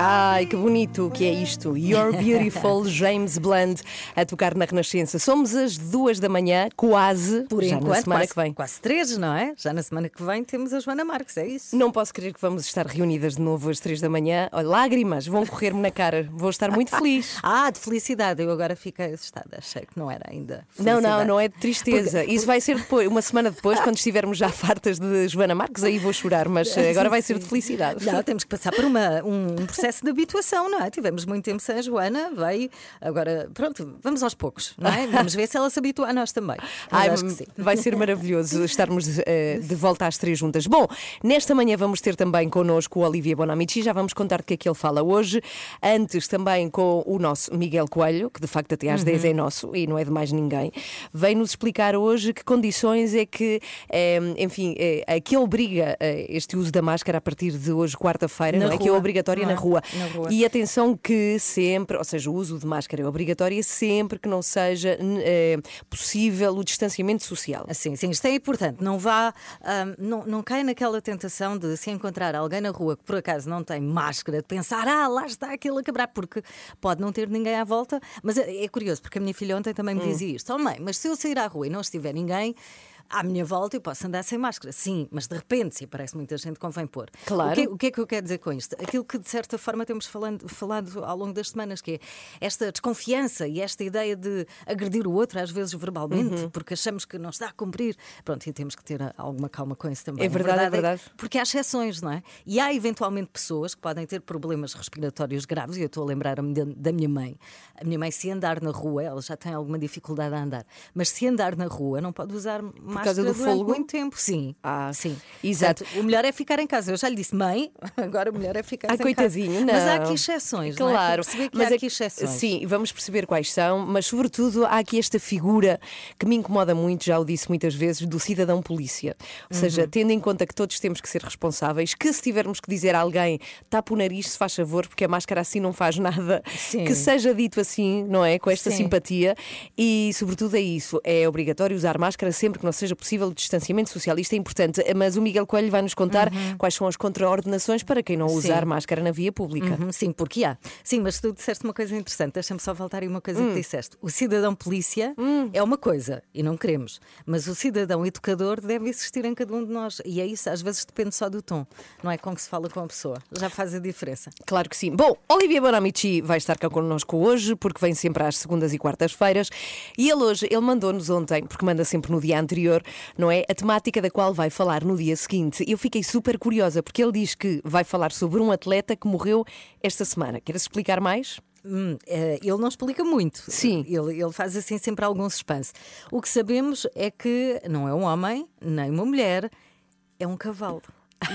Ai, que bonito que é isto. You're Beautiful, James Blunt, a tocar na Renascença. Somos às duas da manhã, quase, Por já enquanto, na semana quase, que vem. quase três, não é? Já na semana que vem temos a Joana Marques, é isso? Não posso crer que vamos estar reunidas de novo às três da manhã. Olha, lágrimas vão correr-me na cara. Vou estar muito feliz. Ah, de felicidade. Eu agora fiquei assustada. Achei que não era ainda. Não, não, felicidade. não é de tristeza. Isso vai ser depois, uma semana depois, quando estivermos já fartas de Joana Marques, aí vou chorar, mas agora vai ser de felicidade. Não, temos que passar por uma, um processo de habituação, não é? Tivemos muito tempo sem a Joana, veio. Agora, pronto, vamos aos poucos, não é? Vamos ver se ela se habitua a nós também. Ai, acho que sim. vai ser maravilhoso estarmos eh, de volta às três juntas. Bom, nesta manhã vamos ter também connosco o Olivia Bonamici, já vamos contar de que é que ele fala hoje. Antes também com o nosso Miguel Coelho, que de facto até às 10 é nosso e não é de mais ninguém. Vem-nos explicar hoje que condições é que, eh, enfim, a que obriga este uso da máscara a partir de hoje, quarta-feira, não é? Que é obrigatória é? na rua. Na rua. E atenção que sempre, ou seja, o uso de máscara é obrigatório sempre que não seja eh, possível o distanciamento social. Assim, sim, isto é importante. Não vá, ahm, não, não caia naquela tentação de se encontrar alguém na rua que por acaso não tem máscara, de pensar, ah, lá está aquele a quebrar, porque pode não ter ninguém à volta. Mas é, é curioso, porque a minha filha ontem também me Hum. dizia isto: Oh, mãe, mas se eu sair à rua e não estiver ninguém. À minha volta eu posso andar sem máscara, sim, mas de repente, se aparece muita gente, convém pôr. Claro. O que, o que é que eu quero dizer com isto? Aquilo que de certa forma temos falando, falado ao longo das semanas, que é esta desconfiança e esta ideia de agredir o outro, às vezes verbalmente, Uhum. porque achamos que não está a cumprir. Pronto, e temos que ter alguma calma com isso também. É verdade, é verdade. porque há exceções, não é? E há eventualmente pessoas que podem ter problemas respiratórios graves, e eu estou a lembrar-me da- da minha mãe. A minha mãe, se andar na rua, ela já tem alguma dificuldade a andar, mas se andar na rua, não pode usar máscara causa do fôlego? muito tempo. Sim. Ah, sim. exato. Portanto, o melhor é ficar em casa. Eu já lhe disse, mãe, agora o melhor é ficar Ai, em coitadinho, casa. Mas há não. aqui exceções, não é? Claro, perceber que mas há é aqui exceções. Sim, vamos perceber quais são, mas sobretudo há aqui esta figura que me incomoda muito, já o disse muitas vezes, do cidadão polícia. Ou seja, Uhum. tendo em conta que todos temos que ser responsáveis, que se tivermos que dizer a alguém tapa o nariz, se faz favor, porque a máscara assim não faz nada, Sim. que seja dito assim, não é? Com esta Sim. simpatia. E sobretudo é isso, é obrigatório usar máscara sempre que não seja possível o distanciamento social. Isto é importante, mas o Miguel Coelho vai nos contar quais são as contraordenações para quem não usar Uhum. Sim. máscara na via pública. Uhum, sim, porque há. Sim, mas tu disseste uma coisa interessante. Deixa-me só voltar aí uma coisa Hum. que disseste. O cidadão polícia é uma coisa e não queremos, mas o cidadão educador deve existir em cada um de nós. E é isso, às vezes depende só do tom, não é com que se fala com a pessoa. Já faz a diferença. Claro que sim. Bom, Olivia Bonamici vai estar cá connosco hoje, porque vem sempre às segundas e quartas-feiras. E ele hoje, ele mandou-nos ontem, porque manda sempre no dia anterior, não é? A temática da qual vai falar no dia seguinte. Eu fiquei super curiosa, porque ele diz que vai falar sobre um atleta que morreu esta semana. Queres explicar mais? Hum, eh, ele não explica muito. Sim. Ele, ele faz assim sempre algum suspense. O que sabemos é que não é um homem, nem uma mulher, é um cavalo.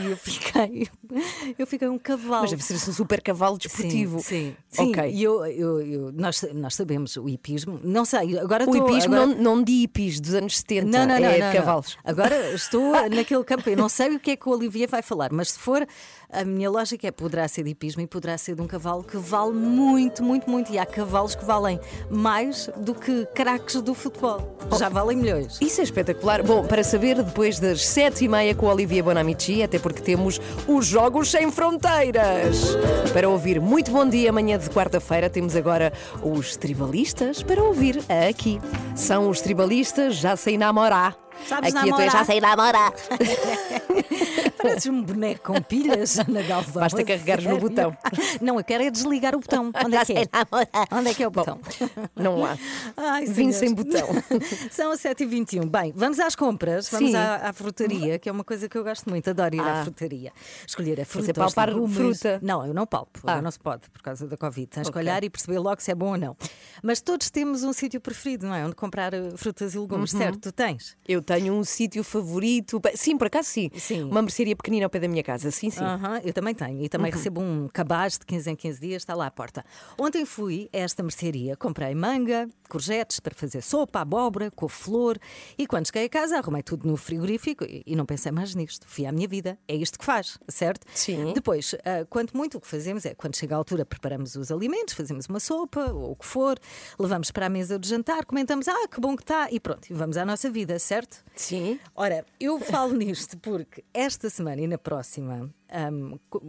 E eu fiquei. Eu fiquei um cavalo. Mas deve ser um super cavalo desportivo. Sim, sim. Ok. E eu, eu, eu- nós, nós sabemos o hipismo. Não sei, agora O estou- hipismo agora... não, não de hippies dos anos 70, Não, não, não, é não, de não. cavalos. Agora estou naquele campo. Eu não sei o que é que o Olivier vai falar, mas se for, a minha lógica é poderá ser de hipismo e poderá ser de um cavalo que vale muito, muito, muito. E há cavalos que valem mais do que craques do futebol. Já valem milhões. Isso é espetacular. Bom, para saber, depois das sete e meia com a Olivia Bonamici, até porque temos os Jogos Sem Fronteiras. Para ouvir muito bom dia, amanhã de quarta-feira, temos agora os tribalistas para ouvir aqui. São os tribalistas já sem namorar. Sabes aqui namorar? já sem namorar. Pareces um boneco com pilhas, Ana Galvão. Basta carregares no botão. Não, eu quero é desligar o botão. Onde é que é? Onde é que é o botão? Não há. Ai, senhores. sem botão. São as 7h21. Bem, vamos às compras, vamos Sim. à, à frutaria, que é uma coisa que eu gosto muito, adoro ir Ah. à frutaria. Escolher a fruta. Você palpar fruta? Não, eu não palpo, Ah. não se pode, por causa da Covid. Tens que Ok. olhar e perceber logo se é bom ou não. Mas todos temos um sítio preferido, não é? Onde comprar eh, frutas e legumes, Uhum. certo? Tu tens? Eu tenho um sítio favorito. Sim, por acaso sim. Sim. Uma mercearia pequenina ao pé da minha casa, sim, sim. Aham, eu também tenho. E também recebo um cabaz de 15 em 15 dias, está lá à porta. Ontem fui a esta mercearia, comprei manga, courgettes para fazer sopa, abóbora, couve-flor. E quando cheguei a casa, arrumei tudo no frigorífico e, e não pensei mais nisto. Fui à minha vida. É isto que faz, certo? Sim. Depois, ah, quanto muito o que fazemos é, quando chega a altura, preparamos os alimentos, fazemos uma sopa ou o que for, levamos para a mesa de jantar, comentamos, ah, que bom que está, e pronto, e vamos à nossa vida, certo? Sim. Ora, eu falo nisto porque esta semana e na próxima. Co-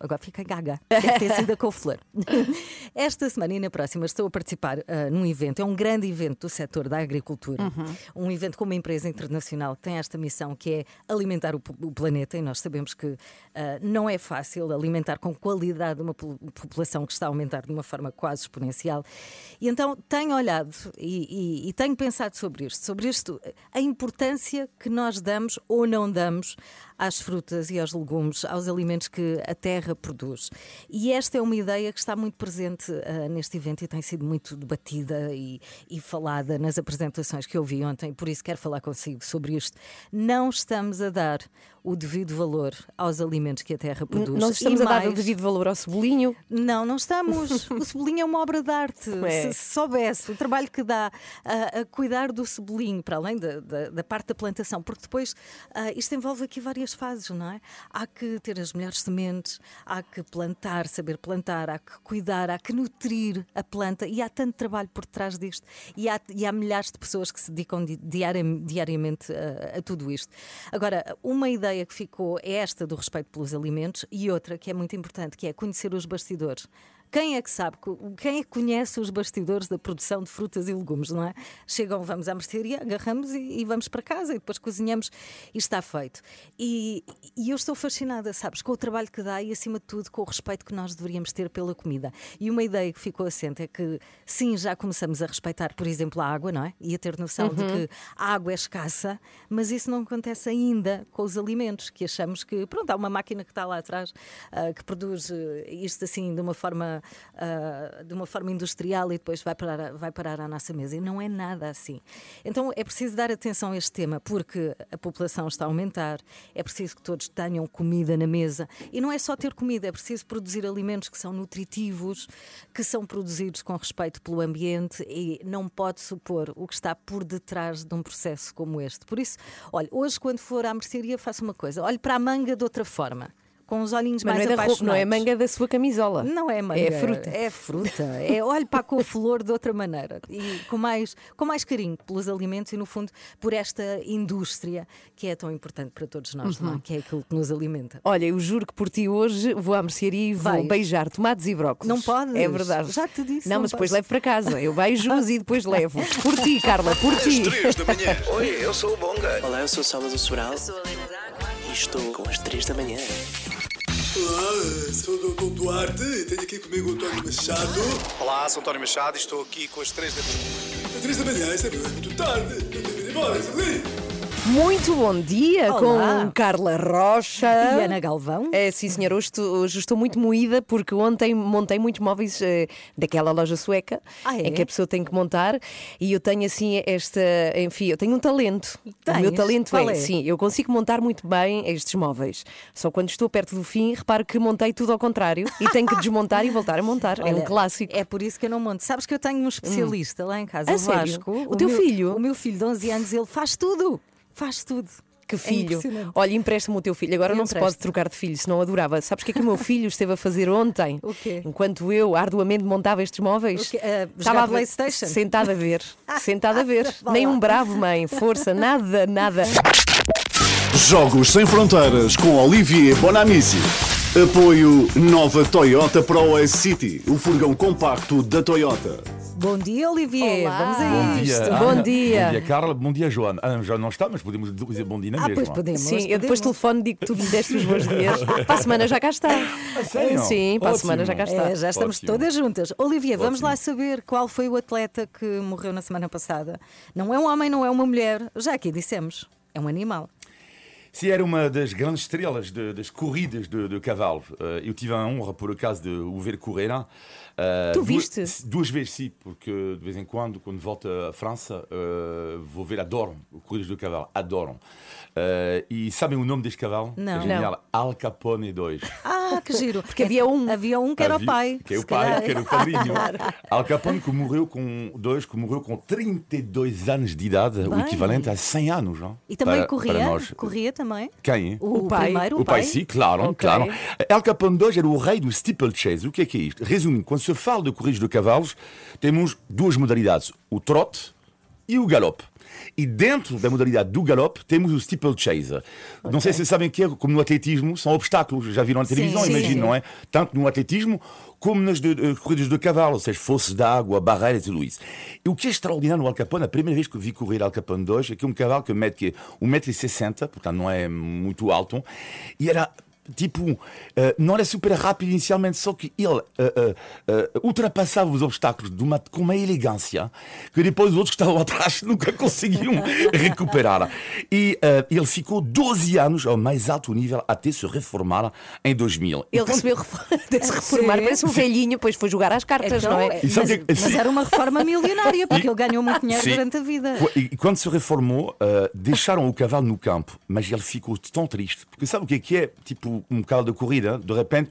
agora fica gaga. Deve ter sido a couve-flor. Esta semana e na próxima estou a participar ah, num evento, é um grande evento do setor da agricultura. Um evento com uma empresa internacional que tem esta missão que é alimentar o, o planeta, e nós sabemos que ah, não é fácil alimentar com qualidade uma po- população que está a aumentar de uma forma quase exponencial. E então tenho olhado e, e- e tenho pensado sobre isto, sobre isto, a importância que nós damos ou não damos às frutas e aos legumes, aos alimentos que a terra produz. E esta é uma ideia que está muito presente ah, neste evento e tem sido muito debatida e, e falada nas apresentações que eu vi ontem, por isso quero falar consigo sobre isto. Não estamos a dar o devido valor aos alimentos que a terra produz. Nós estamos E a dar o mais- devido valor ao cebolinho. não, não estamos. O cebolinho é uma obra de arte. É. Se soubesse o trabalho que dá a, a cuidar do cebolinho, para além da, da- da parte da plantação, porque depois ah, isto envolve aqui várias fases, não é? Há que ter as melhores sementes, há que plantar, saber plantar, há que cuidar, há que nutrir a planta e há tanto trabalho por trás disto. E há, e há milhares de pessoas que se dedicam di- diari- diariamente a, a tudo isto. Agora, uma ideia que ficou é esta do respeito pelos alimentos e outra que é muito importante, que é conhecer os bastidores. Quem é que sabe, quem é que conhece os bastidores da produção de frutas e legumes, não é? Chegam, vamos à mercearia, agarramos e, e vamos para casa e depois cozinhamos e está feito. E, e eu estou fascinada, sabes, com o trabalho que dá e, acima de tudo, com o respeito que nós deveríamos ter pela comida. E uma ideia que ficou assente é que, sim, já começamos a respeitar, por exemplo, a água, não é? E a ter noção de que a água é escassa, mas isso não acontece ainda com os alimentos, que achamos que, pronto, há uma máquina que está lá atrás ah, que produz eh, isto assim de uma forma ah, de uma forma industrial e depois vai parar, vai parar à nossa mesa. E não é nada assim. Então é preciso dar atenção a este tema, porque a população está a aumentar, é preciso que todos tenham comida na mesa. E não é só ter comida, é preciso produzir alimentos que são nutritivos, que são produzidos com respeito pelo ambiente e não pode supor o que está por detrás de um processo como este. Por isso, olha, hoje quando for à mercearia faça uma coisa, olhe para a manga de outra forma. Com os olhinhos Mas mais não é, da roupa, não é apaixonados. manga da sua camisola. Não é manga. É fruta. É fruta. É olhe para a couve-flor de outra maneira. E com mais, com mais carinho pelos alimentos e, no fundo, por esta indústria que é tão importante para todos nós, não é? Uhum. que é aquilo que nos alimenta. Olha, eu juro que por ti hoje vou à mercearia e vou Vais. beijar tomates e brócolis. Não podes. É verdade. Já te disse, Não, não mas depois levo para casa. Eu beijo-os e depois levo. Por ti, Carla, por ti. 3 da manhã. Oi, eu sou o Bonga. Olá, eu sou o Salvador Sobral Sou a Lena D'Água. e estou com as 3 da manhã. Olá, sou o Dr. Duarte e tenho aqui comigo o António Machado. Olá, sou António Machado e estou aqui com as três da manhã. Às três da manhã, isto é muito tarde. Eu tenho que ir embora, Isabeli. Muito bom dia Olá. com Carla Rocha. E Ana Galvão? É, sim, senhora. Hoje estou, hoje estou muito moída porque ontem montei muitos móveis eh, daquela loja sueca Ah, é? em que a pessoa tem que montar e eu tenho assim esta. Enfim, eu tenho um talento. O meu Tens? talento é, é? sim, eu consigo montar muito bem estes móveis. Só quando estou perto do fim, reparo que montei tudo ao contrário e tenho que desmontar e voltar a montar. é um Olha, clássico. É por isso que eu não monto. Sabes que eu tenho um especialista lá em casa, A o sério? Vasco. O teu meu- filho? O meu filho de 11 anos, ele faz tudo. Faz tudo. Que É filho. impressionante. Olha, empresta-me o teu filho. Agora Eu não se pode trocar de filho, senão adorava. Sabes o que é que o meu filho esteve a fazer ontem? O quê? Enquanto eu arduamente montava estes móveis. Jogar estava a PlayStation? Sentada a ver. Sentada a ver. Nem um bravo, mãe. Força, nada, nada. Jogos Sem Fronteiras com Olivier Bonamici. Apoio Nova Toyota Pro S City, o furgão compacto da Toyota. Bom dia, Olivier. Olá. Vamos a Bom isto. dia, Bom Ana. dia. Bom dia, Carla. Bom dia, Joana. Ah, já não está, mas podemos dizer bom dia na Ah, mesma. pois podemos. Sim, eu depois podemos. telefono digo que tu me deste os bons dias. Para a semana já cá está. sério? Sim, para a semana já cá está. É, já estamos Ótimo. todas juntas. Olivia, vamos Ótimo. lá saber qual foi o atleta que morreu na semana passada. Não é um homem, não é uma mulher. Já aqui dissemos, é um animal. Se era uma das grandes estrelas de- das corridas de, de cavalo. Eh, eu tive a honra, por acaso, de o ver correr Eh, Tu duas- viste? Duas vezes, sim, porque de vez em quando, quando volto à França, eh, vou ver, adoram corridas de cavalo, adoram. Eh, e sabem o nome deste cavalo? Não. É genial. Al Capone 2. Ah, que giro. Porque havia um. Havia um que era o pai. Que é o pai, calhar. que era o padrinho. Al Capone que morreu com dois, que morreu com 32 anos de idade, o Bem. equivalente a 100 anos. Não? E também Para- corria? para nós. Corria também? Quem? O, O pai. primeiro, O pai, sim, claro, Ok. claro. Al Capone II era o rei do steeplechase. O que é que é isto? Resumindo, quando se fala de corridas de cavalos, temos duas modalidades, o trote e o galope. E dentro da modalidade do galope temos o steeplechase. Não sei se vocês sabem o que é, como no atletismo, são obstáculos. Já viram na televisão, sim, imagino, sim. não é? Tanto no atletismo como nas de- eh, corridas de cavalo, ou seja, fosses d'água, barreiras e tudo isso. E o que é extraordinário no Al Capone, a primeira vez que eu vi correr Al Capone 2, é que é um cavalo que mede que é 1,60m, portanto não é muito alto, e era tipo, eh, não era super rápido inicialmente, só que ele eh, eh, eh, ultrapassava os obstáculos de uma, com uma elegância que depois os outros que estavam atrás nunca conseguiam recuperar. E eh, ele ficou 12 anos ao mais alto nível até se reformar em 2000. E Ele quando- recebeu de se reformar, Sim. parece um velhinho, depois foi jogar às cartas, Então, não é? Mas, que é que- mas era uma reforma milionária, porque ele ganhou muito dinheiro Sim. durante a vida. E quando se reformou, eh, deixaram o cavalo no campo, mas ele ficou tão triste. Porque sabe o que é que é? Tipo um cavalo de corrida, de repente,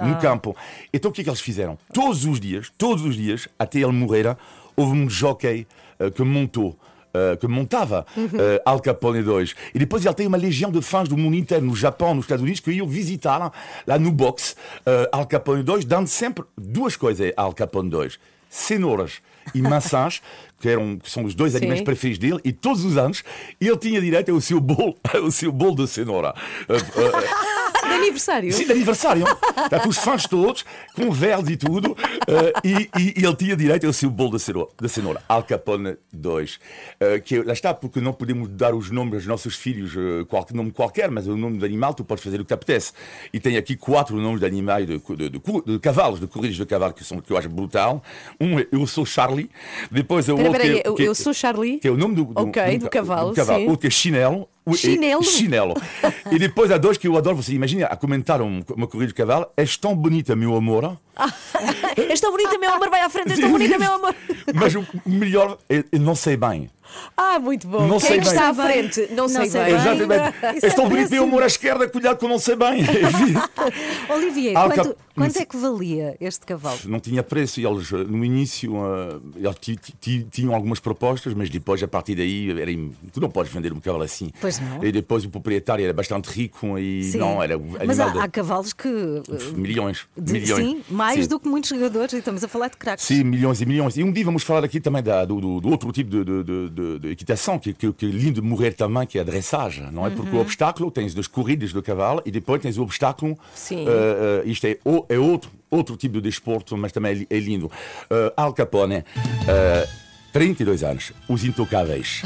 no campo. Então o que é que eles fizeram? Todos os dias, todos os dias, até ele morrer, houve um jockey eh, que montou. eh, que montava eh, Al Capone 2. E depois ele tem uma legião de fãs do mundo inteiro, no Japão, nos Estados Unidos, que iam visitar lá no box eh, Al Capone 2, dando sempre duas coisas a Al Capone 2. Cenouras e maçãs, que, eram, que são os dois Sim. alimentos preferidos dele, e todos os anos ele tinha direito ao seu bolo, ao seu bolo de cenoura. De aniversário. Sim, de aniversário. Portanto, os fãs todos, com velas e tudo, eh, e, e- e ele tinha direito ao seu bolo de cenoura, Al Capone 2. Eh, que, lá está, porque não podemos dar os nomes aos nossos filhos, eh, qualquer nome qualquer, mas o nome de animal, tu podes fazer o que te apetece. E tem aqui quatro nomes de animais, de, de, de, de- cavalos, de corridas de cavalo, que, são, que eu acho brutal. Um é Eu Sou Charlie, depois é o outro. espera aí, que é- eu, que é- eu sou Charlie. que é o nome do, do, Ok, do cavalo, sim. Outro que é chinelo. Chinelo? e- Chinelo. e depois há dois que eu adoro. Você imagina a comentar um- uma corrida de cavalo. És tão bonita, meu amor. És tão bonita, meu amor, vai à frente, és tão bonita, meu amor. Mas o melhor, eu não sei bem. Ah, muito bom. Não Quem sei é que está à bem. frente? Não, sei, sei bem. Exatamente. Isso é tão bonito, meu péssimo. amor à esquerda. Cuidado que eu não sei bem. Olivier, quanto, Cap- quanto é que valia este cavalo? não tinha preço. E eles, eh, no início, eh, eles ti- ti- ti- tinham algumas propostas, mas depois, a partir daí, era, im- tu não podes vender um cavalo assim. Pois não. E depois o proprietário era bastante rico e Sim. não, era Mas há, de- há cavalos que. uh, milhões. de- milhões. sim, mais Sim. do que muitos jogadores, e estamos a falar de craques. Sim, milhões e milhões. E um dia vamos falar aqui também da- do, do- do outro tipo de, de, de- de- equitação, que, que, que é lindo de morrer também, que é a dressage, não é? Porque Uhum. o obstáculo, tens das corridas do cavalo e depois tens o obstáculo. Sim. eh, eh, isto é, é outro, outro tipo de desporto, mas também é, é lindo. Eh, Al Capone, eh, 32 anos, os intocáveis.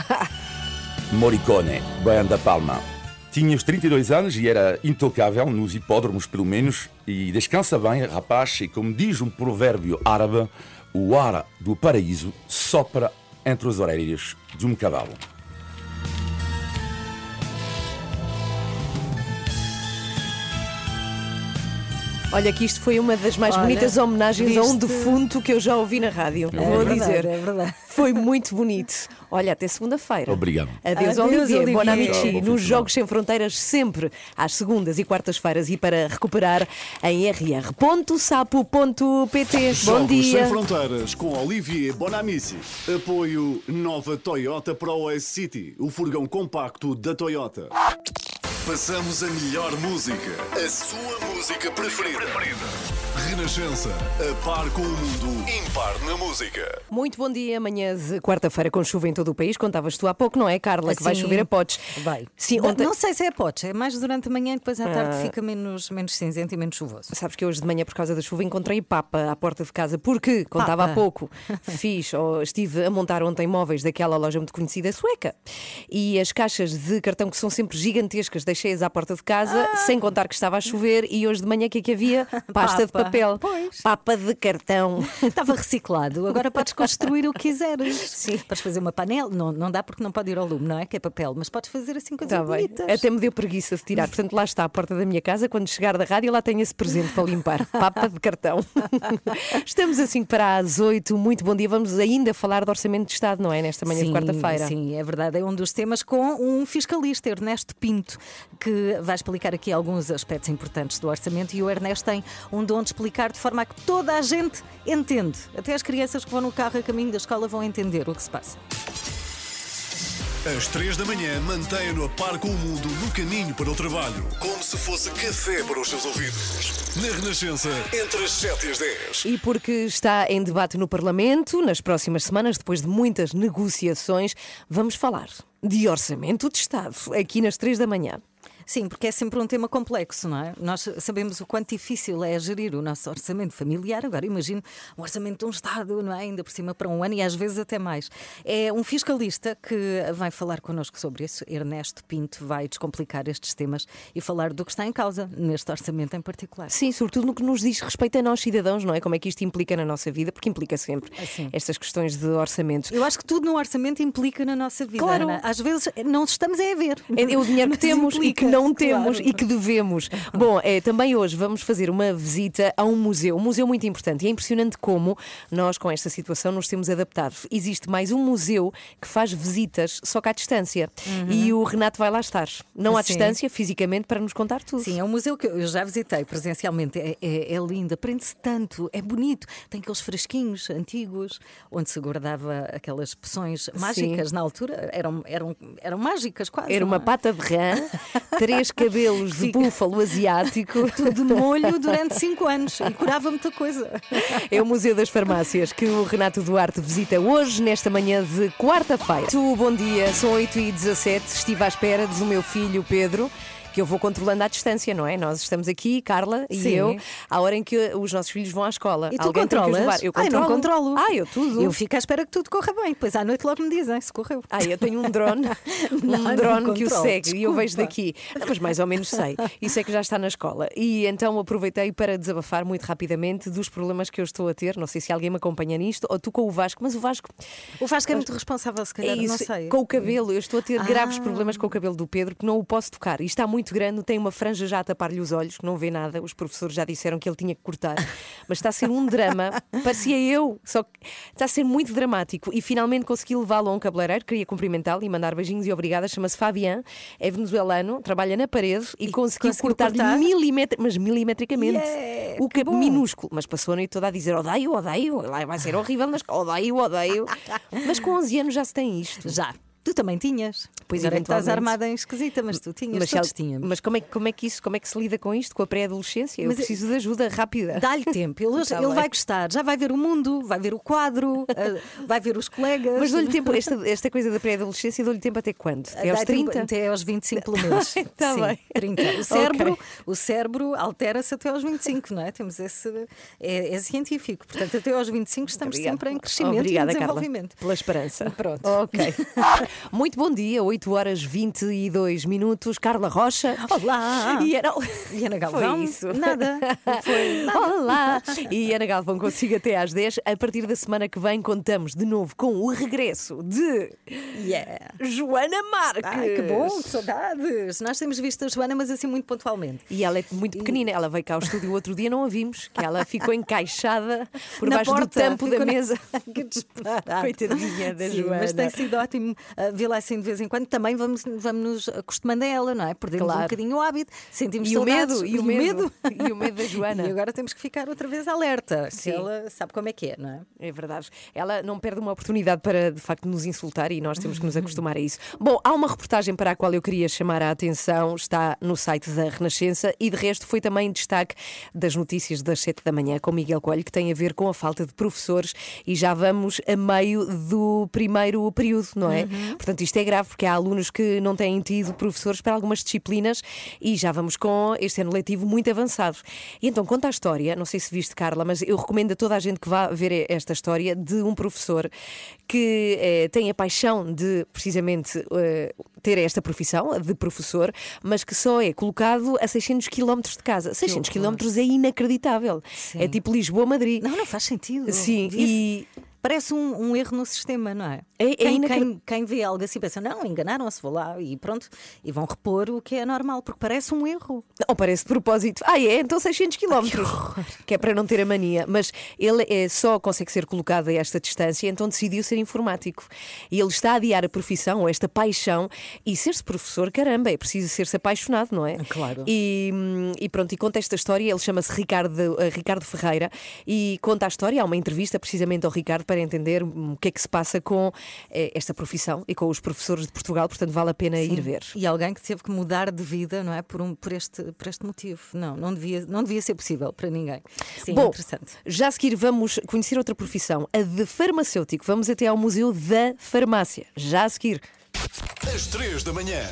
Morricone, Brian da Palma. Tinha os 32 anos e era intocável nos hipódromos, pelo menos, e descansa bem, rapaz, e como diz um provérbio árabe, o ar do paraíso sopra entre os orelhas de um cavalo. Olha que isto foi uma das mais Olha, bonitas homenagens a um viste? defunto que eu já ouvi na rádio. É Vou verdade, dizer. é verdade. Foi muito bonito. Olha, até segunda-feira. Obrigado. Adeus, Adeus, Olivier. Olivier. Bon amici. Nos. Jogos Sem Fronteiras, sempre às segundas e quartas-feiras e para recuperar em rr.sapo.pt. Bom Jogos dia. Sem Fronteiras com Olivier Bonamici. Apoio Nova Toyota Pro S City, o furgão compacto da Toyota. Passamos a melhor música, a sua música preferida. Renascença, a par com o mundo, impar na música. Muito bom dia, amanhã de quarta-feira com chuva em todo o país. Contavas tu há pouco, não é, Carla? Que vai chover a potes. Vai. Sim, Não- ontem. Não sei se é potes, é mais durante a manhã e depois à tarde Ah. fica menos, menos cinzento e menos chuvoso. Sabes que hoje de manhã, por causa da chuva, encontrei papa à porta de casa, porque, contava há Papa. pouco, fiz, ou estive a montar ontem móveis daquela loja muito conhecida sueca. E as caixas de cartão, que são sempre gigantescas, deixei-as à porta de casa, Ah. sem contar que estava a chover, e hoje de manhã o que é que havia? Pasta de Papa. papa. Papel. Pois. Papa de cartão. Estava reciclado, agora podes construir o que quiseres. Sim. Podes fazer uma panela, não, não dá porque não pode ir ao lume, não é? Que é papel, mas podes fazer assim coisas bem. bonitas. Até me deu preguiça de tirar. Portanto, lá está, à porta da minha casa. Quando chegar da rádio, lá tenho esse presente para limpar. Papa de cartão. Estamos assim para às oito. Muito bom dia. Vamos ainda falar de orçamento de Estado, não é? Nesta manhã de Sim, quarta-feira. Sim, é verdade. É um dos temas com um fiscalista, Ernesto Pinto, que vai explicar aqui alguns aspectos importantes do orçamento. E o Ernesto tem um dom de explicar de forma a que toda a gente entende. Até as crianças que vão no carro a caminho da escola vão entender o que se passa. Às três da manhã, mantenha-no a par com o mundo no caminho para o trabalho. Como se fosse café para os seus ouvidos. Na Renascença, entre as 7 e as 10. E porque está em debate no Parlamento, nas próximas semanas, depois de muitas negociações, vamos falar de orçamento de Estado, aqui nas três da manhã. Sim, porque é sempre um tema complexo, não é? Nós sabemos o quanto difícil é gerir o nosso orçamento familiar. Agora, imagino um orçamento de um Estado, não é? Ainda por cima para um ano e às vezes até mais. É um fiscalista que vai falar connosco sobre isso. Ernesto Pinto vai descomplicar estes temas e falar do que está em causa neste orçamento em particular. Sim, sobretudo no que nos diz respeito a nós, cidadãos, não é? Como é que isto implica na nossa vida, porque implica sempre Assim. estas questões de orçamento. Eu acho que tudo no orçamento implica na nossa vida. Claro. Ana. Às vezes não estamos é a ver. É o dinheiro que temos e que implica, não temos claro. e que devemos. Bom, é, também hoje vamos fazer uma visita a um museu, um museu muito importante. E é impressionante como nós, com esta situação, nos temos adaptado. Existe mais um museu que faz visitas, só que à distância. E o Renato vai lá estar. Não à Sim. distância, fisicamente, para nos contar tudo. Sim, é um museu que eu já visitei presencialmente. É, é, é lindo, aprende-se tanto, é bonito. Tem aqueles fresquinhos antigos onde se guardava aquelas poções mágicas na altura. Eram, eram, eram mágicas quase. Era uma é? pata de rã, três cabelos de búfalo asiático. Tudo de molho durante cinco anos e curava muita coisa. É o Museu das Farmácias que o Renato Duarte visita hoje, nesta manhã de quarta-feira. Tu, bom dia, são 8 e 17 estive à espera do meu filho Pedro. Que eu vou controlando à distância, não é? Nós estamos aqui, Carla e Sim. eu, à hora em que os nossos filhos vão à escola. E tu Alguém controlas? Eu Ai, controlo. não controlo. Ah, eu tudo. Eu fico à espera que tudo corra bem. Depois à noite logo me dizem se correu. Ah, eu tenho um drone, um Não, não drone que o segue e eu vejo desculpa. daqui. Não, mas mais ou menos sei. Isso é que já está na escola. E então aproveitei para desabafar muito rapidamente dos problemas que eu estou a ter. Não sei se alguém me acompanha nisto, ou tu com o Vasco, mas o Vasco O Vasco é muito responsável, se é calhar, não isso, sei. com o cabelo. Eu estou a ter graves Ah. problemas com o cabelo do Pedro, que não o posso tocar. E está muito grande, tem uma franja já a tapar-lhe os olhos, que não vê nada. Os professores já disseram que ele tinha que cortar. Mas está a ser um drama. Parecia eu, só que está a ser muito dramático. E finalmente consegui levá-lo a um cabeleireiro, queria cumprimentá-lo e mandar beijinhos e obrigada. Chama-se Fabian, é venezuelano, trabalha na parede e, conseguiu, conseguiu cortar-lhe cortar? milimet- mas milimetricamente. Yeah, o bom. minúsculo. Mas passou a noite toda a dizer odeio, odeio. Lá vai ser horrível, mas odeio, odeio. Mas com 11 anos já se tem isto. Já. Tu também tinhas. Pois, Agora é estás armada em esquisita, mas tu tinhas, Mas, todos tínhamos. mas como, é, que- como é que isso, como é que se lida com isto, com a pré-adolescência? Eu Mas, preciso de ajuda rápida. Dá-lhe tempo, ele, Tá ele bem. vai gostar, já vai ver o mundo, vai ver o quadro, eh, vai ver os colegas. Mas dou-lhe tempo, esta, esta coisa da pré-adolescência, dou-lhe tempo até quando? Até aos Dá tempo 30? Até aos 25 pelo menos. Tá Sim, bem. 30. O cérebro, Ok. o cérebro altera-se até aos 25, não é? Temos esse. É, é científico. Portanto, até aos 25 estamos sempre em crescimento Obrigada, e em Carla, desenvolvimento. pela esperança. Pronto. Ok. Muito bom dia, 8 horas 22 minutos. Carla Rocha. Olá! E Ana, E Ana Galvão? Foi isso. Nada. Foi nada. Olá! E Ana Galvão consigo até às 10. A partir da semana que vem, contamos de novo com o regresso de Yeah. Joana Marques. Ai, que bom, que saudades! Nós temos visto a Joana, mas assim muito pontualmente. E ela é muito pequenina, ela veio cá ao estúdio o outro dia, não a vimos, que ela ficou encaixada por Na baixo do porta, tampo da na- mesa. que disparate. Coitadinha da Sim, Joana. Mas tem sido ótimo vê-la assim de vez em quando. Também vamos, vamos nos acostumando a ela, não é? Perdemos Claro. um bocadinho o hábito, sentimos E o saudades. medo, e o medo, e o medo da Joana. E agora temos que ficar outra vez alerta, que Sim. ela sabe como é que é, não é? É verdade. Ela não perde uma oportunidade para, de facto, nos insultar e nós temos que nos acostumar a isso. Bom, há uma reportagem para a qual eu queria chamar a atenção, está no site da Renascença e, de resto, foi também destaque das notícias das 7 da manhã com Miguel Coelho, que tem a ver com a falta de professores e já vamos a meio do primeiro período, não é? Portanto, isto é grave porque há alunos que não têm tido professores para algumas disciplinas e já vamos com este ano letivo muito avançado. E então conta a história, não sei se viste, Carla, mas eu recomendo a toda a gente que vá ver esta história de um professor que eh, tem a paixão de precisamente eh, ter esta profissão de professor, mas que só é colocado a 600 km de casa. 600 km é inacreditável. Sim. É tipo Lisboa-Madrid. Não, não faz sentido. Sim, Devia- e Parece um, um erro no sistema, não é? É- é quem, inacre- quem- quem vê algo assim pensa, não, enganaram-se, vou lá e pronto, e vão repor o que é normal, porque parece um erro. Não, parece de propósito. Ah, é? Então 600 km. Que é para não ter a mania. Mas ele é, só consegue ser colocado a esta distância, então decidiu ser informático. E ele está a adiar a profissão, ou esta paixão, e ser-se professor, caramba, é preciso ser-se apaixonado, não é? Claro. E, e pronto, e conta esta história. Ele chama-se Ricardo, eh, Ricardo Ferreira e conta a história. Há uma entrevista precisamente ao Ricardo para entender o que é que se passa com eh, esta profissão e com os professores de Portugal. Portanto, vale a pena ir ver. E alguém que teve que mudar de vida, não é? Por, um, por, este, por este motivo. Não, não devia, não devia ser possível para ninguém. Sim, Bom, interessante. já a seguir vamos conhecer outra profissão, a de farmacêutico. Vamos até ao Museu da Farmácia. Já a seguir. Às 3 da manhã.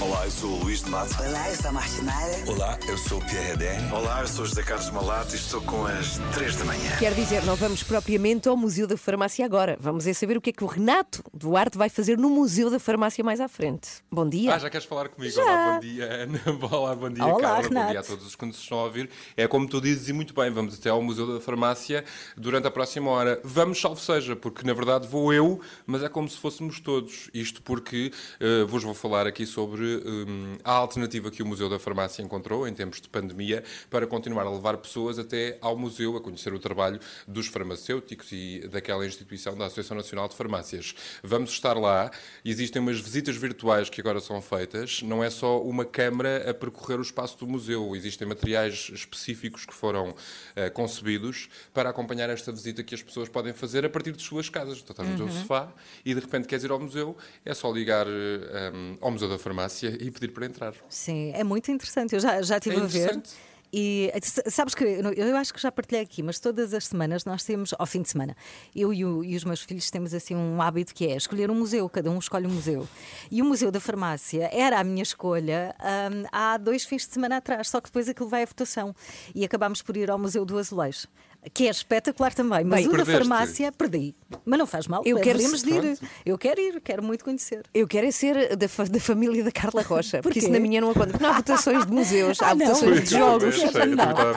Olá, eu sou o Luís de Matos. Olá, eu sou a Martinalha. Olá, eu sou o Pierre Eden. Olá, eu sou o José Carlos Malato e estou com as 3 da manhã. Quer dizer, não vamos propriamente ao Museu da Farmácia agora. Vamos é saber o que é que o Renato Duarte vai fazer no Museu da Farmácia mais à frente. Bom dia. Ah, já queres falar comigo? Olá, bom dia, Ana. Olá, bom dia, Olá, Carla. Bom Renato. dia a todos os que nos estão a ouvir. É como tu dizes e muito bem, vamos até ao Museu da Farmácia durante a próxima hora. Vamos, salvo seja, porque na verdade vou eu, mas é como se fôssemos todos. Isto porque eh, vos vou falar aqui sobre hum, a alternativa que o Museu da Farmácia encontrou em tempos de pandemia para continuar a levar pessoas até ao museu a conhecer o trabalho dos farmacêuticos e daquela instituição da Associação Nacional de Farmácias. Vamos estar lá. Existem umas visitas virtuais que agora são feitas. Não é só uma câmara a percorrer o espaço do museu. Existem materiais específicos que foram eh, concebidos para acompanhar esta visita que as pessoas podem fazer a partir de suas casas. Então, estás no teu sofá e de repente queres ir ao museu, é só ligar eh, um, ao Museu da Farmácia e pedir para entrar. Sim, é muito interessante. Eu já, já estive É a ver. E s- sabes que eu acho que já partilhei aqui, mas todas as semanas nós temos, ao fim de semana, eu e, o- e os meus filhos temos assim um hábito que é escolher um museu, cada um escolhe um museu. E o Museu da Farmácia era a minha escolha hum, há dois fins de semana atrás, só que depois aquilo vai à votação. E acabámos por ir ao Museu do Azulejo. Que é espetacular também, mas Bem, o da farmácia perdi. Mas não faz mal, Eu quero- de ir. Pronto. Eu quero ir, quero muito conhecer. Eu quero é ser da, fa- da família da Carla Rocha, porque isso na minha não acontece. Não há votações de museus, há Ah, não. votações de Foi o que eu jogos.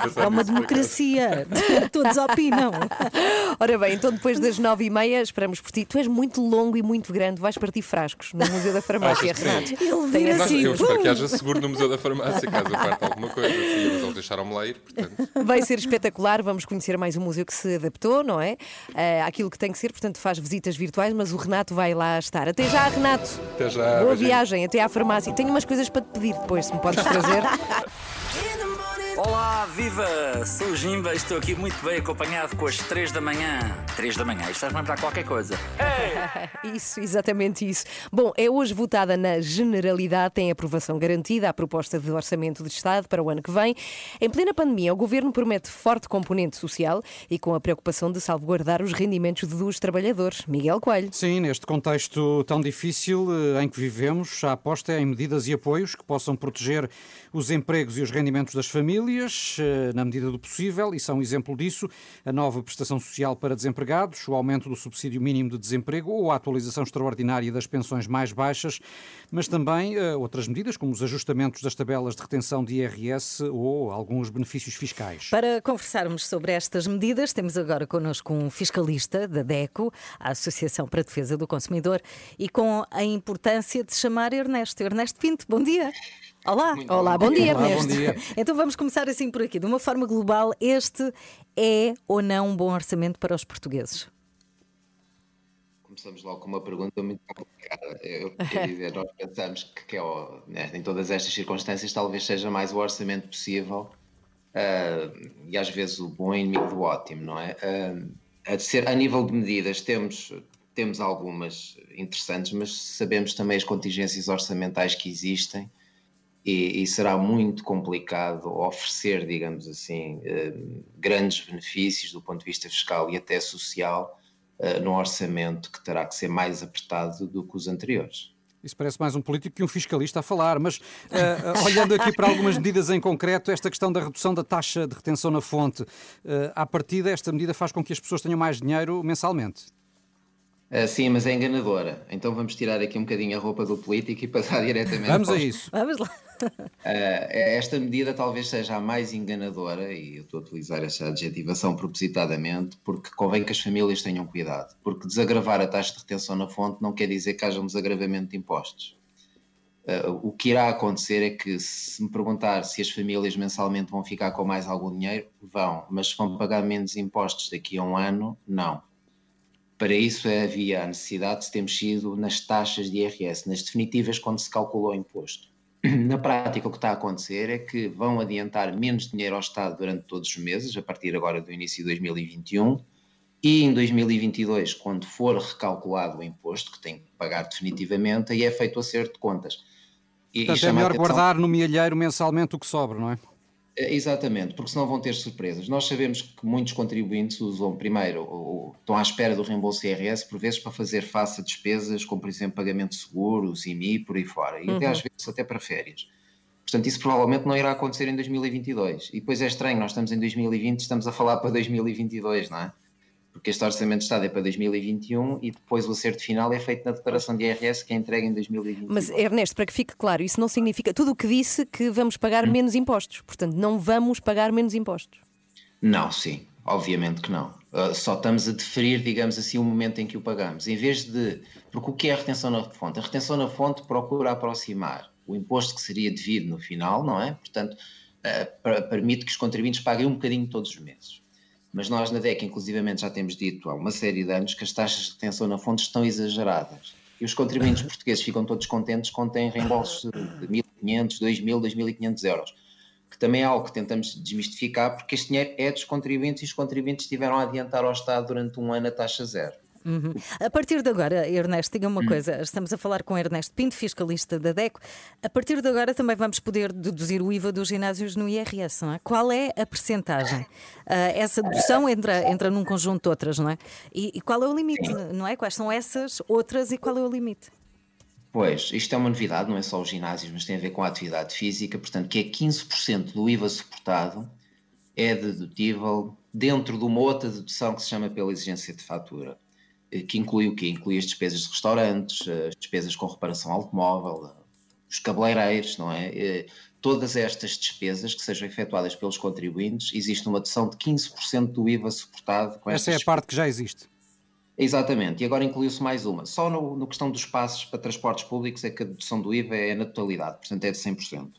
pensar É uma democracia, todos opinam. Ora bem, então depois das nove e meia esperamos por ti. Tu és muito longo e muito grande, vais partir frascos no Museu da Farmácia? Renato. Ele vira Nós- assim, eu espero que haja seguro no Museu da Farmácia, caso eu alguma coisa. Sim, mas eles deixaram-me lá ir, portanto. Vai ser espetacular, vamos conhecer mais um museu que se adaptou, não é? Ah, àquilo que tem que ser, portanto faz visitas virtuais, mas o Renato vai lá estar. Até já, Renato! Até já. Boa beijinhos. viagem, até à farmácia. Tenho umas coisas para te pedir depois, se me podes trazer. Olá, viva! Sou o Jimba e estou aqui muito bem acompanhado com as 3 da manhã. 3 da manhã, isto faz-me lembrar qualquer coisa. Isso, exatamente isso. Bom, é hoje votada na Generalidade, tem aprovação garantida a proposta de orçamento de Estado para o ano que vem. Em plena pandemia, o governo promete forte componente social e com a preocupação de salvaguardar os rendimentos dos trabalhadores. Miguel Coelho. Sim, neste contexto tão difícil eh, em que vivemos, a aposta é em medidas e apoios que possam proteger os empregos e os rendimentos das famílias, eh, na medida do possível, e são exemplo disso a nova prestação social para desempregados, o aumento do subsídio mínimo de desemprego ou a atualização extraordinária das pensões mais baixas, mas também eh, outras medidas, como os ajustamentos das tabelas de retenção de IRS ou alguns benefícios fiscais. Para conversarmos sobre estas medidas, temos agora connosco um fiscalista da DECO, a Associação para a Defesa do Consumidor, e com a importância de chamar Ernesto. Ernesto Pinto, bom dia. Olá. Olá, bom dia, Olá, bom dia. Então vamos começar assim por aqui. De uma forma global, este é ou não um bom orçamento para os portugueses? Começamos logo com uma pergunta muito complicada. Eu queria dizer, nós pensamos que, que é né, em todas estas circunstâncias talvez seja mais o orçamento possível ah, e às vezes o bom é inimigo do ótimo, não é? Ah, a, ser, a nível de medidas temos, temos algumas interessantes, mas sabemos também as contingências orçamentais que existem e, e será muito complicado oferecer, digamos assim, eh, grandes benefícios do ponto de vista fiscal e até social uh, num orçamento que terá que ser mais apertado do que os anteriores. Isso parece mais um político que um fiscalista a falar, mas uh, olhando aqui para algumas medidas em concreto, esta questão da redução da taxa de retenção na fonte, uh, à partida, esta medida faz com que as pessoas tenham mais dinheiro mensalmente. Uh, sim, mas é enganadora. Então vamos tirar aqui um bocadinho a roupa do político e passar diretamente Vamos a isso. Vamos lá. Uh, esta medida talvez seja a mais enganadora, e eu estou a utilizar essa adjetivação propositadamente, porque convém que as famílias tenham cuidado. Porque desagravar a taxa de retenção na fonte não quer dizer que haja um desagravamento de impostos. Uh, o que irá acontecer é que, se me perguntar se as famílias mensalmente vão ficar com mais algum dinheiro, vão, mas se vão pagar menos impostos daqui a um ano, não para isso havia a necessidade de se ter mexido nas taxas de IRS, nas definitivas, quando se calculou o imposto. Na prática, o que está a acontecer é que vão adiantar menos dinheiro ao Estado durante todos os meses, a partir agora do início de 2021, e em 2022, quando for recalculado o imposto, que tem que pagar definitivamente, aí é feito o acerto de contas. E, Portanto, e é melhor atenção... guardar no milheiro mensalmente o que sobra, não é? É, exatamente, porque senão vão ter surpresas. Nós sabemos que muitos contribuintes usam primeiro, ou, estão à espera do reembolso IRS, por vezes para fazer face a despesas, como por exemplo pagamento de seguros, IMI, por aí fora, e uhum. até às vezes até para férias. Portanto, isso provavelmente não irá acontecer em 2022. E depois é estranho, nós estamos em 2020, estamos a falar para 2022, não é? Porque este orçamento de Estado é para 2021 e depois o acerto final é feito na declaração de IRS que é entregue em 2021. Mas Ernesto, para que fique claro, isso não significa tudo o que disse que vamos pagar hum. menos impostos. Portanto, não vamos pagar menos impostos. Não, sim, obviamente que não. Uh, só estamos a deferir, digamos assim, o momento em que o pagamos. Em vez de. Porque o que é a retenção na fonte? A retenção na fonte procura aproximar o imposto que seria devido no final, não é? Portanto, uh, permite que os contribuintes paguem um bocadinho todos os meses. Mas nós na DEC, inclusivamente, já temos dito há uma série de anos que as taxas de retenção na fonte estão exageradas. E os contribuintes portugueses ficam todos contentes quando têm reembolsos de 1.500, 2.000, 2.500 euros. Que também é algo que tentamos desmistificar, porque este dinheiro é dos contribuintes e os contribuintes tiveram a adiantar ao Estado durante um ano a taxa zero. Uhum. A partir de agora, Ernesto, diga uma uhum. coisa: estamos a falar com Ernesto Pinto, fiscalista da DECO. A partir de agora também vamos poder deduzir o IVA dos ginásios no IRS, não é? Qual é a percentagem? Uh, essa dedução entra, entra num conjunto de outras, não é? E, e qual é o limite, Sim. não é? Quais são essas outras e qual é o limite? Pois, isto é uma novidade, não é só os ginásios, mas tem a ver com a atividade física, portanto, que é 15% do IVA suportado é dedutível dentro de uma outra dedução que se chama pela exigência de fatura que inclui o quê? Inclui as despesas de restaurantes, as despesas com reparação automóvel, os cabeleireiros, não é? Eh, todas estas despesas que sejam efetuadas pelos contribuintes, existe uma dedução de 15% do IVA suportado com Essa é a parte que já existe. Exatamente, e agora incluiu-se mais uma. Só no, no, questão dos passos para transportes públicos é que a dedução do IVA é na totalidade, portanto é de 100%.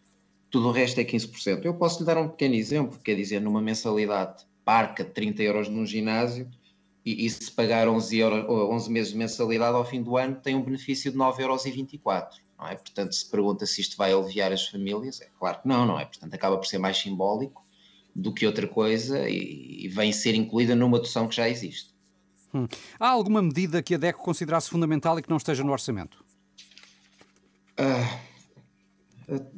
Tudo o resto é 15%. Eu posso lhe dar um pequeno exemplo, quer dizer, numa mensalidade parca de 30 euros num ginásio, e, e, se pagar 11, euro, 11 meses de mensalidade ao fim do ano, tem um benefício de 9,24 euros. Não é? Portanto, se pergunta se isto vai aliviar as famílias, é claro que não, não é? Portanto, acaba por ser mais simbólico do que outra coisa e, e vem ser incluída numa dotação que já existe. Hum. Há alguma medida que a DECO considerasse fundamental e que não esteja no orçamento? Uh,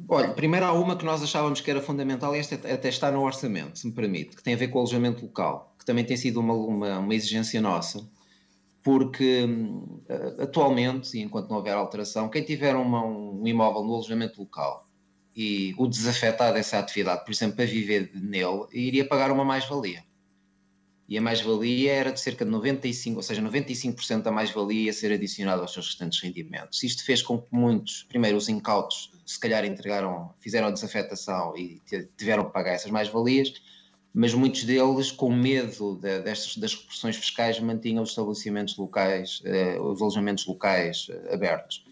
olha, primeiro há uma que nós achávamos que era fundamental e esta até está no orçamento, se me permite, que tem a ver com o alojamento local que também tem sido uma, uma, uma exigência nossa, porque hum, atualmente, e enquanto não houver alteração, quem tiver uma, um imóvel no alojamento local e o desafetar dessa atividade, por exemplo, para viver nele, iria pagar uma mais-valia. E a mais-valia era de cerca de 95%, ou seja, 95% da mais-valia ia ser adicionada aos seus restantes rendimentos. Isto fez com que muitos, primeiro os incautos, se calhar entregaram, fizeram a desafetação e tiveram que pagar essas mais-valias, mas muitos deles, com medo de, destas, das repressões fiscais, mantinham os estabelecimentos locais, eh, os alojamentos locais eh, abertos.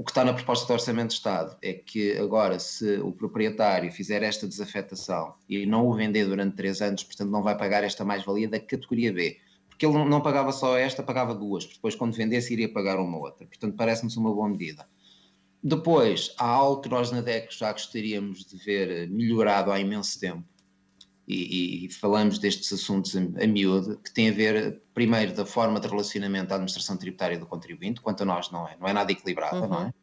O que está na proposta do Orçamento de Estado é que agora, se o proprietário fizer esta desafetação e não o vender durante três anos, portanto não vai pagar esta mais-valia da categoria B, porque ele não pagava só esta, pagava duas, depois quando vendesse iria pagar uma outra. Portanto, parece-nos uma boa medida. Depois, há algo que nós na DEC já gostaríamos de ver melhorado há imenso tempo, e, e, falamos destes assuntos a, a miúdo, que tem a ver, primeiro, da forma de relacionamento da administração tributária do contribuinte, quanto a nós não é, não é nada equilibrada, uhum. não é?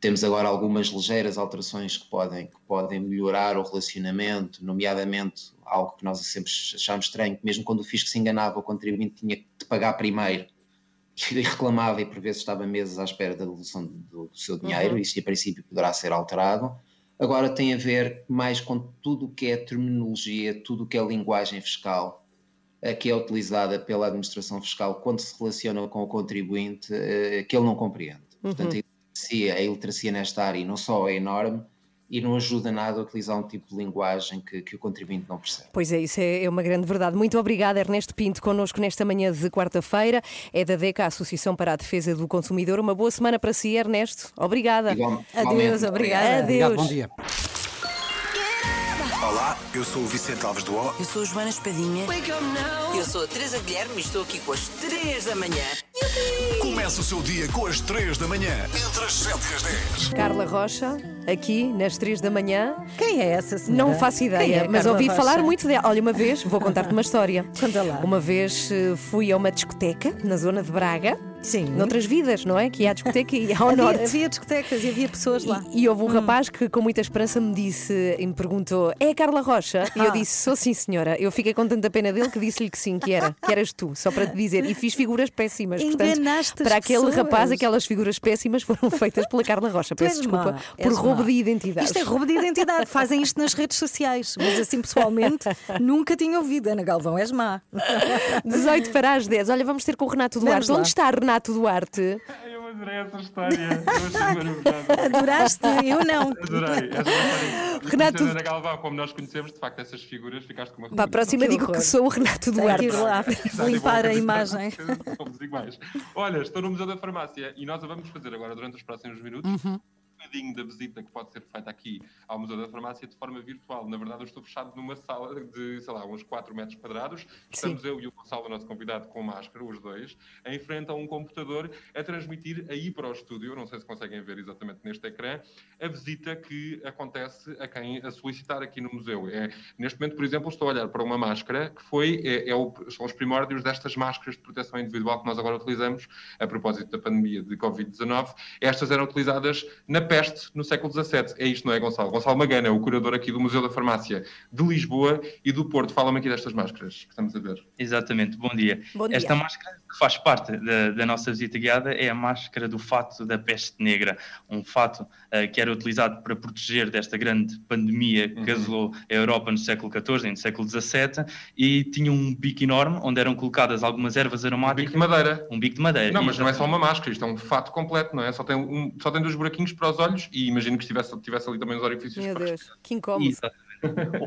Temos agora algumas ligeiras alterações que podem, que podem melhorar o relacionamento, nomeadamente algo que nós sempre achámos estranho, que mesmo quando o fisco se enganava, o contribuinte tinha que pagar primeiro e reclamava e por vezes estava meses à espera da devolução do, do seu dinheiro, Uhum. isso em princípio poderá ser alterado. Agora tem a ver mais com tudo o que é terminologia, tudo o que é linguagem fiscal, eh, que é utilizada pela administração fiscal quando se relaciona com o contribuinte, eh, que ele não compreende. Portanto, a iliteracia, a iliteracia nesta área não só é enorme, e não ajuda nada a utilizar um tipo de linguagem que, que o contribuinte não percebe. Pois é, isso é é uma grande verdade. Muito obrigada, Ernesto Pinto, connosco nesta manhã de quarta-feira. É da DECA, a Associação para a Defesa do Consumidor. Uma boa semana para si, Ernesto. Obrigada. Igual- Adeus, obrigada. Obrigado, Adeus. bom dia. Olá, eu sou o Vicente Alves do O. Eu sou a Joana Espadinha. Eu sou a Teresa Guilherme e estou aqui com as 3 da manhã. Começa o seu dia com as 3 da manhã, entre as 7 e as 10. Carla Rocha, aqui nas três da manhã. Quem é essa senhora? Não faço Quem ideia, é mas Carla ouvi Rocha? falar muito dela. Olha, uma vez, vou contar-te uma história. Conta lá. Uma vez eh, fui a uma discoteca na zona de Braga. Sim. Noutras vidas, não é? Que ia à discoteca e ao Havia, norte. havia discotecas e havia pessoas lá. E, e houve um rapaz que, com muita esperança, me disse e me perguntou: É a Carla Rocha? E eu Ah. disse: Sou sim, senhora. Eu fiquei com tanta pena dele que disse-lhe que sim, que era, que eras tu, só para te dizer. E fiz figuras péssimas. Portanto, Enganaste as para aquele pessoas. rapaz, aquelas figuras péssimas foram feitas pela Carla Rocha. Peço desculpa má, por és roubo má. de identidade. Isto é roubo de identidade. Fazem isto nas redes sociais. Mas assim, pessoalmente, nunca tinha ouvido. Ana Galvão, és má. 18 para as 10. Olha, vamos ter com o Renato Duarte. Onde está Renato Duarte? Eu adorei essa história. Eu. Adoraste? Eu não. Adorei. Essa história. Renato- Ana Galvão, como nós conhecemos, de facto, essas figuras, ficaste com uma Para a próxima Que digo horror. que sou o Renato Tenho Duarte. que ir lá limpar a imagem. Somos iguais. Olha, estou no Museu da Farmácia e nós a vamos fazer agora durante os próximos minutos. Uhum. Um bocadinho da visita que pode ser feita aqui ao Museu da Farmácia de forma virtual. Na verdade, eu estou fechado numa sala de, sei lá, uns 4 metros quadrados. Estamos eu e o Gonçalo, o nosso convidado, com máscara, os dois, em frente a um computador, a transmitir aí para o estúdio, não sei se conseguem ver exatamente neste ecrã, a visita que acontece a quem a solicitar aqui no museu. É, neste momento, por exemplo, estou a olhar para uma máscara que foi, é, é o- são os primórdios destas máscaras de proteção individual que nós agora utilizamos a propósito da pandemia de Covid-19. Estas eram utilizadas na peste no século XVII. É isto, não é, Gonçalo? Gonçalo Magana, o curador aqui do Museu da Farmácia de Lisboa e do Porto. Fala-me aqui destas máscaras que estamos a ver. Exatamente, bom dia. Bom dia. Esta máscara que faz parte da, da nossa visita guiada é a máscara do fato da peste negra, um fato eh, que era utilizado para proteger desta grande pandemia que asolou a Europa no século XIV e no século XVII e tinha um bico enorme onde eram colocadas algumas ervas aromáticas. Bico de madeira. Um bico de madeira. Não, mas não é só exatamente. uma máscara, isto é um fato completo, não é? Só tem, um, só tem dois buraquinhos para os olhos e imagino que estivesse, tivesse ali também os orifícios Meu Deus, que incómodo.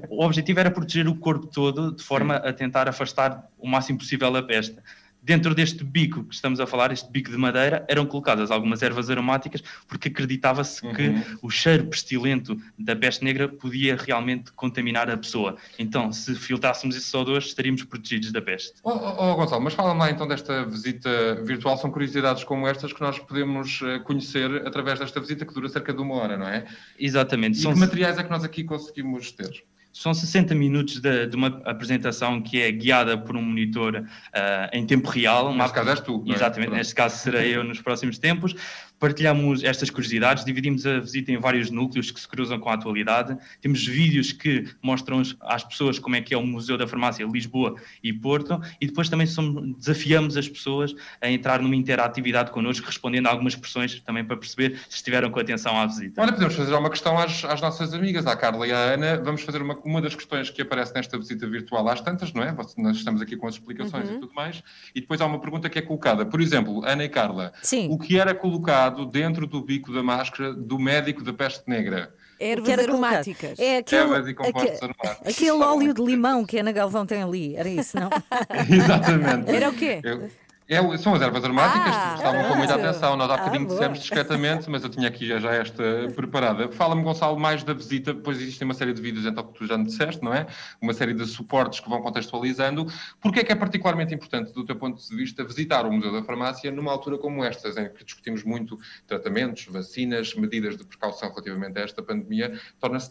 O objetivo era proteger o corpo todo de forma a tentar afastar o máximo possível a peste. Dentro deste bico que estamos a falar, este bico de madeira, eram colocadas algumas ervas aromáticas porque acreditava-se que Uhum. o cheiro pestilento da peste negra podia realmente contaminar a pessoa. Então, se filtrássemos esses odores, estaríamos protegidos da peste. Oh, oh, oh, Gonçalo, mas fala-me lá então desta visita virtual. São curiosidades como estas que nós podemos eh, conhecer através desta visita que dura cerca de uma hora, não é? Exatamente. E São- que materiais é que nós aqui conseguimos ter? São 60 minutos de, de uma apresentação que é guiada por um monitor ah, em tempo real. Uma Neste caso és tu, é? Exatamente, Pronto. neste caso serei eu nos próximos tempos. Partilhamos estas curiosidades, dividimos a visita em vários núcleos que se cruzam com a atualidade. Temos vídeos que mostram às pessoas como é que é o Museu da Farmácia Lisboa e Porto e depois também somos- desafiamos as pessoas a entrar numa interatividade connosco, respondendo a algumas questões também para perceber se estiveram com atenção à visita. Olha, podemos fazer uma questão às, às nossas amigas, à Carla e à Ana. Vamos fazer uma, uma das questões que aparece nesta visita virtual às tantas, não é? Nós estamos aqui com as explicações Uhum. e tudo mais. E depois há uma pergunta que é colocada. Por exemplo, Ana e Carla, Sim. o que era colocado dentro do bico da máscara do médico da peste negra? Ervas Que era colocado. aromáticas. É aquele, Ervas e compostos aque- aromáticos. aquele óleo de limão que a Ana Galvão tem ali. Era isso, não? Exatamente. Era o quê? Eu- é, são as ervas aromáticas, Ah, estavam com muita atenção. Nós há Ah, bocadinho boa. dissemos discretamente, mas eu tinha aqui já, já esta preparada. Fala-me, Gonçalo, mais da visita, depois existem uma série de vídeos, então, que tu já me disseste, não é? Uma série de suportes que vão contextualizando. Porquê é que é particularmente importante, do teu ponto de vista, visitar o Museu da Farmácia numa altura como estas, em que discutimos muito tratamentos, vacinas, medidas de precaução relativamente a esta pandemia, torna-se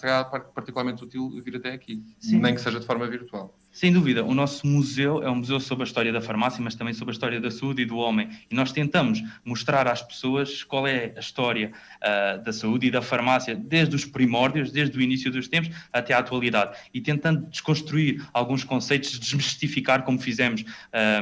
particularmente útil vir até aqui, Sim. nem que seja de forma virtual. Sem dúvida, o nosso museu é um museu sobre a história da farmácia, mas também sobre a história da saúde e do homem. E nós tentamos mostrar às pessoas qual é a história uh, da saúde e da farmácia, desde os primórdios, desde o início dos tempos até à atualidade. E tentando desconstruir alguns conceitos, desmistificar, como fizemos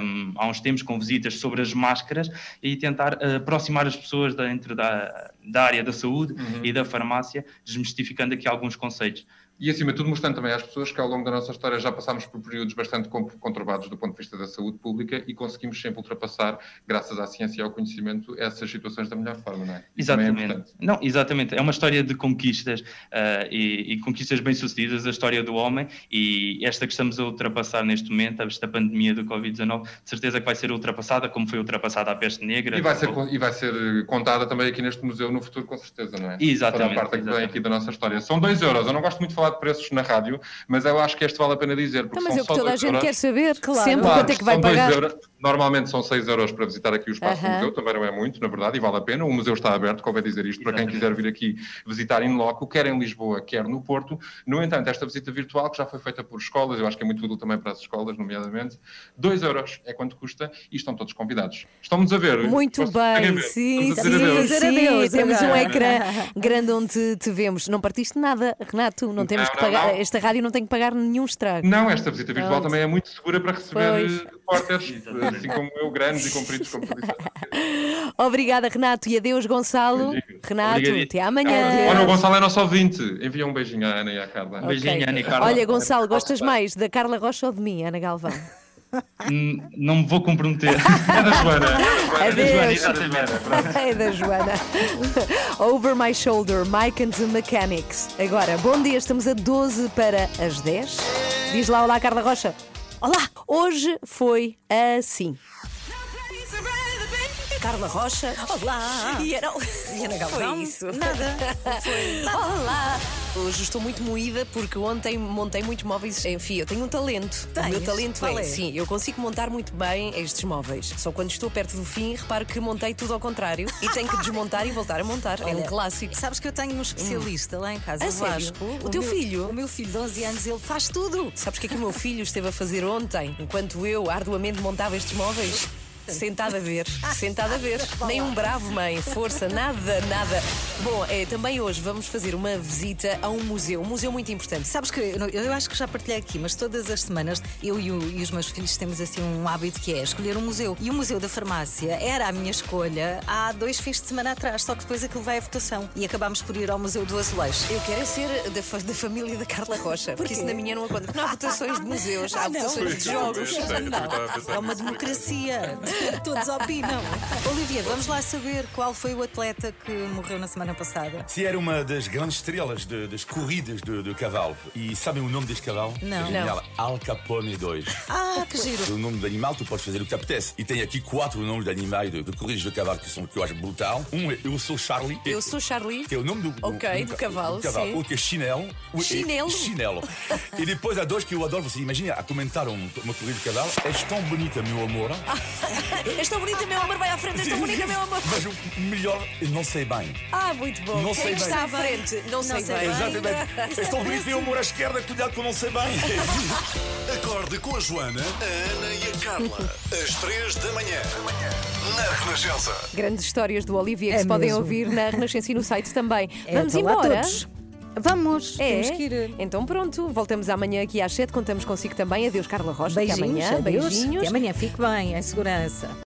um, há uns tempos com visitas sobre as máscaras, e tentar uh, aproximar as pessoas dentro da, da área da saúde uhum. e da farmácia, desmistificando aqui alguns conceitos. E, acima de tudo, mostrando também às pessoas que ao longo da nossa história já passámos por períodos bastante conturbados do ponto de vista da saúde pública e conseguimos sempre ultrapassar, graças à ciência e ao conhecimento, essas situações da melhor forma, não é? Isso é exatamente. É não, exatamente. É uma história de conquistas uh, e, e, conquistas bem-sucedidas, a história do homem e esta que estamos a ultrapassar neste momento, esta pandemia do Covid-19, de certeza que vai ser ultrapassada, como foi ultrapassada a peste negra. E vai, ser, e vai ser contada também aqui neste museu no futuro, com certeza, não é? Exatamente. Toda a parte que vem aqui da nossa história. São 2 euros. Eu não gosto muito de falar falar de preços na rádio, mas eu acho que este vale a pena dizer. Porque não, mas são é o que toda a gente euros. quer saber, claro. sempre claro, quanto é que vai pagar. Euros, normalmente são 6 euros para visitar aqui o espaço uh -huh. do museu, também não é muito, na verdade, e vale a pena. O museu está aberto, convém dizer isto, para quem quiser vir aqui visitar em loco, quer em Lisboa, quer no Porto. No entanto, esta visita virtual, que já foi feita por escolas, eu acho que é muito útil também para as escolas, nomeadamente, 2 euros é quanto custa e estão todos convidados. Estão-nos a ver? Muito bem, sim, sim, sim, temos um ecrã grande onde te, vemos. Não partiste nada, Renato, não temos não, que pagar, não, não. esta rádio não tem que pagar nenhum estrago. Não, esta visita virtual Pronto. também é muito segura para receber repórteres, assim como eu, grandes e compridos como Obrigada, Renato, e adeus, Gonçalo. Renato, até amanhã. Olha, o Gonçalo é nosso ouvinte. Envia um beijinho à Ana e à Carla. Um beijinho, Ana e Carla. Olha, Gonçalo, gostas mais da Carla Rocha ou de mim, Ana Galvão? Não me vou comprometer. É da Joana. É da Joana. É da Joana. Over My Shoulder, Mike and the Mechanics. Agora, bom dia, estamos a 12 para as 10. Diz lá, olá, Carla Rocha. Olá! Hoje foi assim. Carla Rocha. Olá! E era... E Ana Galvão? Foi isso. Nada. Foi nada. Olá! Hoje estou muito moída porque ontem montei muitos móveis. Enfim, eu tenho um talento. Tens? O meu talento Qual é, é? sim, eu consigo montar muito bem estes móveis. Só quando estou perto do fim, reparo que montei tudo ao contrário e tenho que desmontar e voltar a montar. é um Olha, clássico. Sabes que eu tenho um especialista lá em casa, A o sério? Vasco. O teu meu- filho? O meu filho de 11 anos, ele faz tudo. Sabes o que é que o meu filho esteve a fazer ontem, enquanto eu arduamente montava estes móveis? Sentado a ver, sentado a ver. Nem um bravo, mãe, força, nada, nada. Bom, é, também hoje vamos fazer uma visita a um museu, um museu muito importante. Sabes que eu, eu acho que já partilhei aqui, mas todas as semanas eu e, o- e os meus filhos temos assim um hábito que é escolher um museu. E o Museu da Farmácia era a minha escolha há dois fins de semana atrás, só que depois aquilo vai à votação. E acabámos por ir ao Museu do Azulejo. Eu quero é ser da, fa- da família da Carla Rocha, porque isso na minha não acontece. Não há votações de museus, há Ah, votações de jogos. Não, é uma democracia. Todos opinam. Olivia, vamos lá saber qual foi o atleta que morreu na semana passada. Se era uma das grandes estrelas de- das corridas de, de cavalo. E sabem o nome deste cavalo? Não. É genial. Al Capone 2. Ah, que giro. O nome do animal, tu podes fazer o que te apetece. E tem aqui quatro nomes de animais de, de corridas de cavalo que, são, que eu acho brutal. Um é Eu Sou Charlie. Eu sou Charlie. Que é o nome do, Ok, do ca- cavalo, sim. Outro é Chinelo. O- é- Chinelo? Chinelo. e depois há dois que eu adoro. Você imagina a comentar um- uma corrida de cavalo. És tão bonita, meu amor. És tão bonita, meu amor, vai à frente, és tão bonita, meu amor. Mas o melhor, não sei bem. Ah, muito bom. Não Quem sei está bem. à frente? Não, sei, bem. Exatamente. És tão bonita, meu amor à esquerda. Cuidado que eu não sei bem. Acorde com a Joana, a Ana e a Carla. Às 3 da manhã. Na Renascença. Grandes histórias do Olivia que É se podem mesmo. ouvir na Renascença e no site também. É, Vamos lá embora. Vamos, É? temos que ir. Então pronto, voltamos amanhã aqui às 7, contamos consigo também. Adeus, Carla Rocha. Até Beijinhos, amanhã. adeus. Beijinhos. Até amanhã, fique bem, em segurança.